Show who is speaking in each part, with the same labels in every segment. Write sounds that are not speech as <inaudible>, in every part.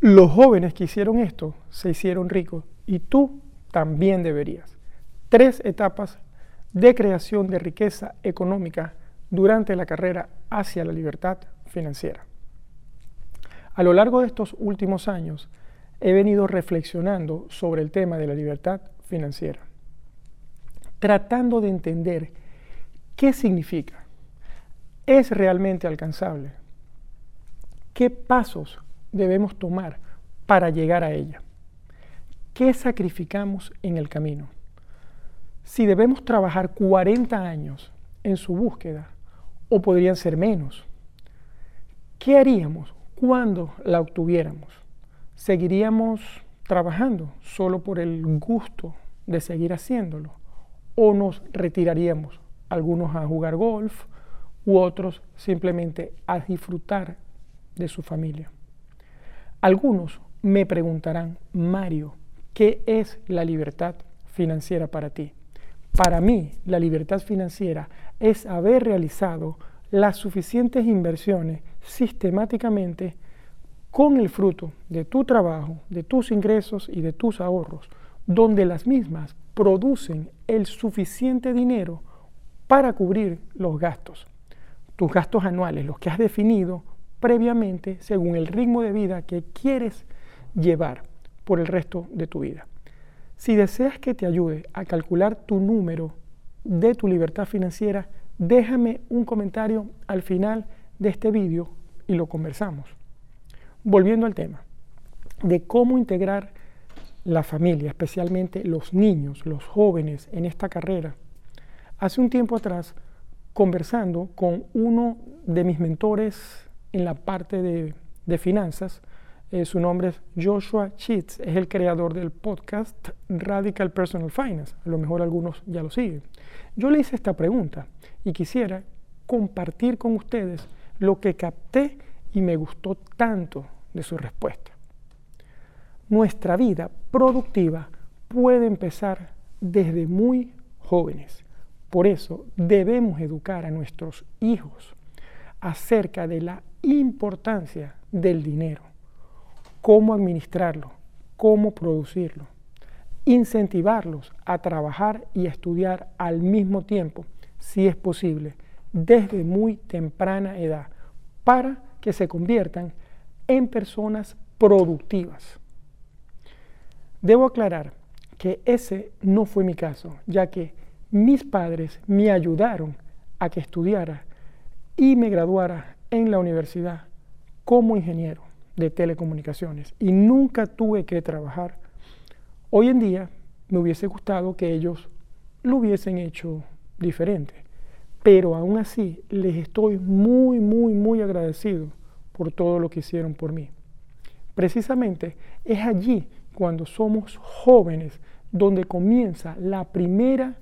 Speaker 1: Los jóvenes que hicieron esto se hicieron ricos y tú también deberías. Tres etapas de creación de riqueza económica durante la carrera hacia la libertad financiera. A lo largo de estos últimos años he venido reflexionando sobre el tema de la libertad financiera, tratando de entender qué significa, es realmente alcanzable, qué pasos debemos tomar para llegar a ella, qué sacrificamos en el camino. Si debemos trabajar 40 años en su búsqueda, o podrían ser menos, ¿qué haríamos cuando la obtuviéramos? ¿Seguiríamos trabajando solo por el gusto de seguir haciéndolo? ¿O nos retiraríamos, algunos a jugar golf u otros simplemente a disfrutar de su familia? Algunos me preguntarán, Mario, ¿qué es la libertad financiera para ti? Para mí, la libertad financiera es haber realizado las suficientes inversiones sistemáticamente con el fruto de tu trabajo, de tus ingresos y de tus ahorros, donde las mismas producen el suficiente dinero para cubrir los gastos, tus gastos anuales, los que has definido previamente según el ritmo de vida que quieres llevar por el resto de tu vida. Si deseas que te ayude a calcular tu número de tu libertad financiera, déjame un comentario al final de este vídeo y lo conversamos volviendo al tema de cómo integrar la familia, especialmente los niños, los jóvenes en esta carrera. Hace un tiempo atrás, conversando con uno de mis mentores en la parte de, finanzas, eh, su nombre es Joshua Cheats, es el creador del podcast Radical Personal Finance. A lo mejor algunos ya lo siguen. Yo le hice esta pregunta y quisiera compartir con ustedes lo que capté y me gustó tanto de su respuesta. Nuestra vida productiva puede empezar desde muy jóvenes. Por eso debemos educar a nuestros hijos acerca de la importancia del dinero, cómo administrarlo, cómo producirlo, incentivarlos a trabajar y estudiar al mismo tiempo, si es posible, desde muy temprana edad, para que se conviertan en personas productivas. Debo aclarar que ese no fue mi caso, ya que mis padres me ayudaron a que estudiara y me graduara en la universidad como ingeniero de telecomunicaciones y nunca tuve que trabajar. Hoy en día me hubiese gustado que ellos lo hubiesen hecho diferente, pero aún así les estoy muy, muy, muy agradecido por todo lo que hicieron por mí. Precisamente es allí cuando somos jóvenes donde comienza la primera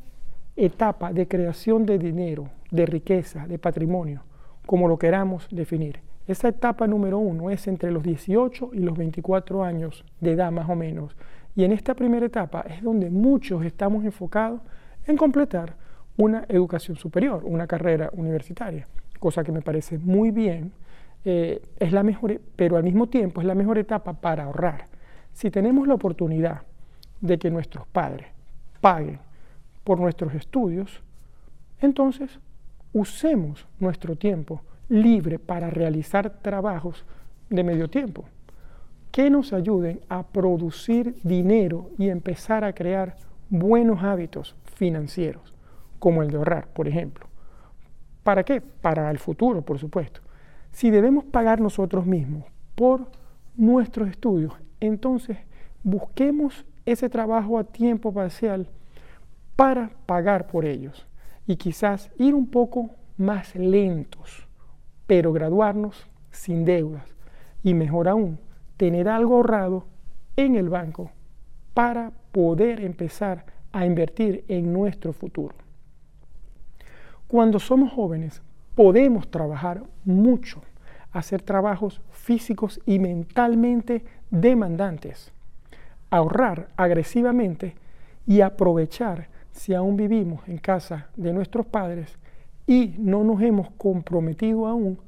Speaker 1: etapa de creación de dinero, de riqueza, de patrimonio, como lo queramos definir. Esa etapa número uno es entre los 18 y los 24 años de edad más o menos. Y en esta primera etapa es donde muchos estamos enfocados en completar una educación superior, una carrera universitaria, cosa que me parece muy bien eh, es la mejor, pero al mismo tiempo es la mejor etapa para ahorrar. Si tenemos la oportunidad de que nuestros padres paguen por nuestros estudios, entonces usemos nuestro tiempo libre para realizar trabajos de medio tiempo que nos ayuden a producir dinero y empezar a crear buenos hábitos financieros, como el de ahorrar, por ejemplo. ¿Para qué? Para el futuro, por supuesto. Si debemos pagar nosotros mismos por nuestros estudios, entonces busquemos ese trabajo a tiempo parcial para pagar por ellos y quizás ir un poco más lentos, pero graduarnos sin deudas y mejor aún, tener algo ahorrado en el banco para poder empezar a invertir en nuestro futuro. Cuando somos jóvenes podemos trabajar mucho, hacer trabajos físicos y mentalmente demandantes, ahorrar agresivamente y aprovechar si aún vivimos en casa de nuestros padres y no nos hemos comprometido aún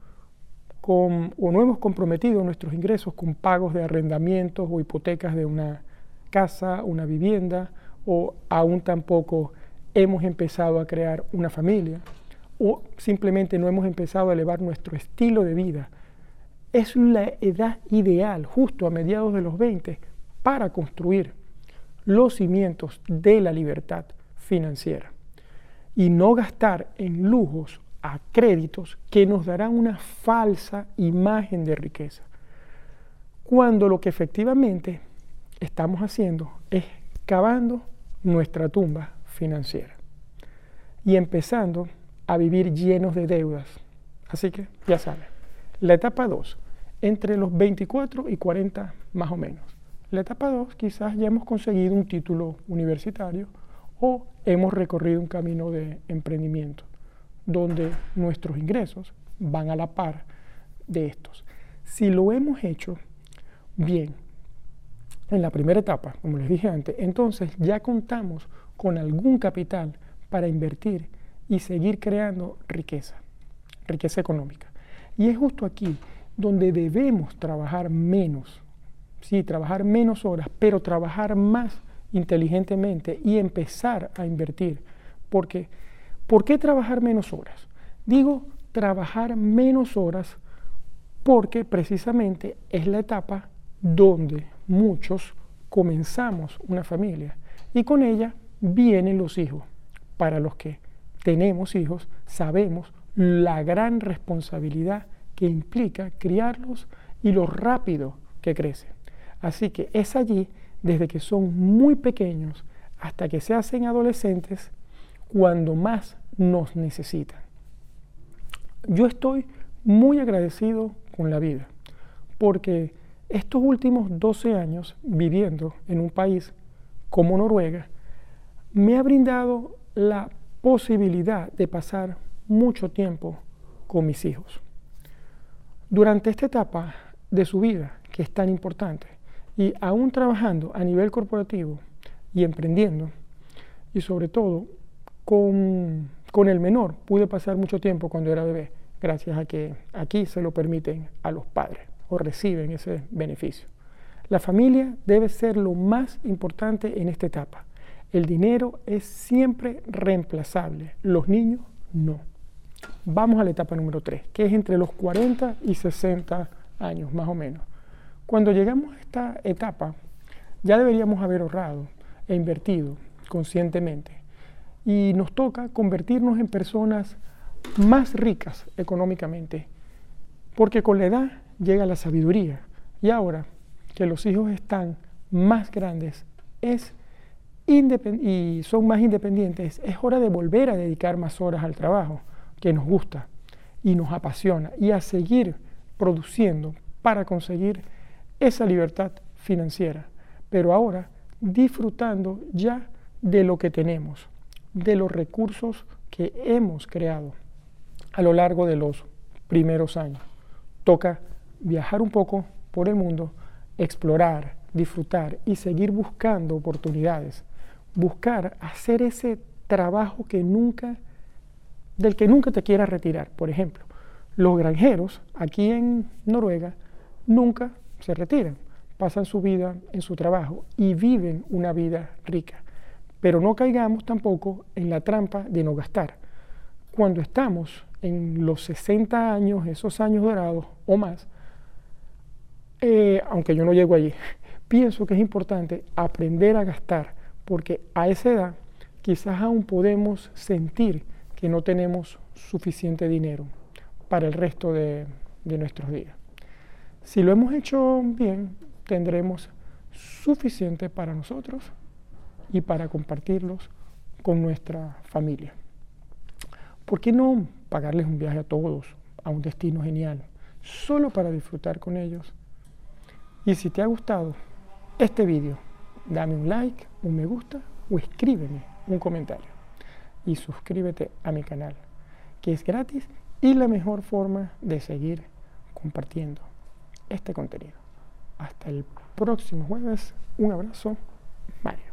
Speaker 1: con, o no hemos comprometido nuestros ingresos con pagos de arrendamientos o hipotecas de una casa, una vivienda, o aún tampoco hemos empezado a crear una familia, o simplemente no hemos empezado a elevar nuestro estilo de vida. Es la edad ideal, justo a mediados de los 20, para construir los cimientos de la libertad financiera y no gastar en lujos a créditos que nos darán una falsa imagen de riqueza, cuando lo que efectivamente estamos haciendo es cavando nuestra tumba financiera y empezando a vivir llenos de deudas. Así que ya saben, la etapa 2, entre los 24 y 40 más o menos. La etapa 2 quizás ya hemos conseguido un título universitario o hemos recorrido un camino de emprendimiento donde nuestros ingresos van a la par de estos. Si lo hemos hecho bien en la primera etapa, como les dije antes, entonces ya contamos con algún capital para invertir y seguir creando riqueza, riqueza económica. Y es justo aquí donde debemos trabajar menos, sí, trabajar menos horas, pero trabajar más inteligentemente y empezar a invertir. Porque ¿Por qué trabajar menos horas? Digo trabajar menos horas porque precisamente es la etapa donde muchos comenzamos una familia y con ella vienen los hijos. Para los que tenemos hijos, sabemos la gran responsabilidad que implica criarlos y lo rápido que crecen. Así que es allí, desde que son muy pequeños hasta que se hacen adolescentes, cuando más nos necesitan. Yo estoy muy agradecido con la vida, porque estos últimos 12 años viviendo en un país como Noruega, me ha brindado la posibilidad de pasar mucho tiempo con mis hijos. Durante esta etapa de su vida, que es tan importante, y aún trabajando a nivel corporativo y emprendiendo, y sobre todo con, el menor pude pasar mucho tiempo cuando era bebé, gracias a que aquí se lo permiten a los padres o reciben ese beneficio. La familia debe ser lo más importante en esta etapa. El dinero es siempre reemplazable, los niños no. Vamos a la etapa número 3, que es entre los 40 y 60 años, más o menos. Cuando llegamos a esta etapa, ya deberíamos haber ahorrado e invertido conscientemente. Y nos toca convertirnos en personas más ricas económicamente, porque con la edad llega la sabiduría. Y ahora que los hijos están más grandes es y son más independientes, es hora de volver a dedicar más horas al trabajo que nos gusta y nos apasiona y a seguir produciendo para conseguir esa libertad financiera, pero ahora disfrutando ya de lo que tenemos de los recursos que hemos creado a lo largo de los primeros años. Toca viajar un poco por el mundo, explorar, disfrutar y seguir buscando oportunidades. Buscar hacer ese trabajo que nunca, del que nunca te quieras retirar. Por ejemplo, los granjeros aquí en Noruega nunca se retiran, pasan su vida en su trabajo y viven una vida rica. Pero no caigamos tampoco en la trampa de no gastar. Cuando estamos en los 60 años, esos años dorados o más, eh, aunque yo no llego allí, <laughs> pienso que es importante aprender a gastar, porque a esa edad quizás aún podemos sentir que no tenemos suficiente dinero para el resto de, de nuestros días. Si lo hemos hecho bien, tendremos suficiente para nosotros y para compartirlos con nuestra familia. ¿Por qué no pagarles un viaje a todos a un destino genial, solo para disfrutar con ellos? Y si te ha gustado este vídeo, dame un like, un me gusta o escríbeme un comentario. Y suscríbete a mi canal, que es gratis y la mejor forma de seguir compartiendo este contenido. Hasta el próximo jueves. Un abrazo. Mario.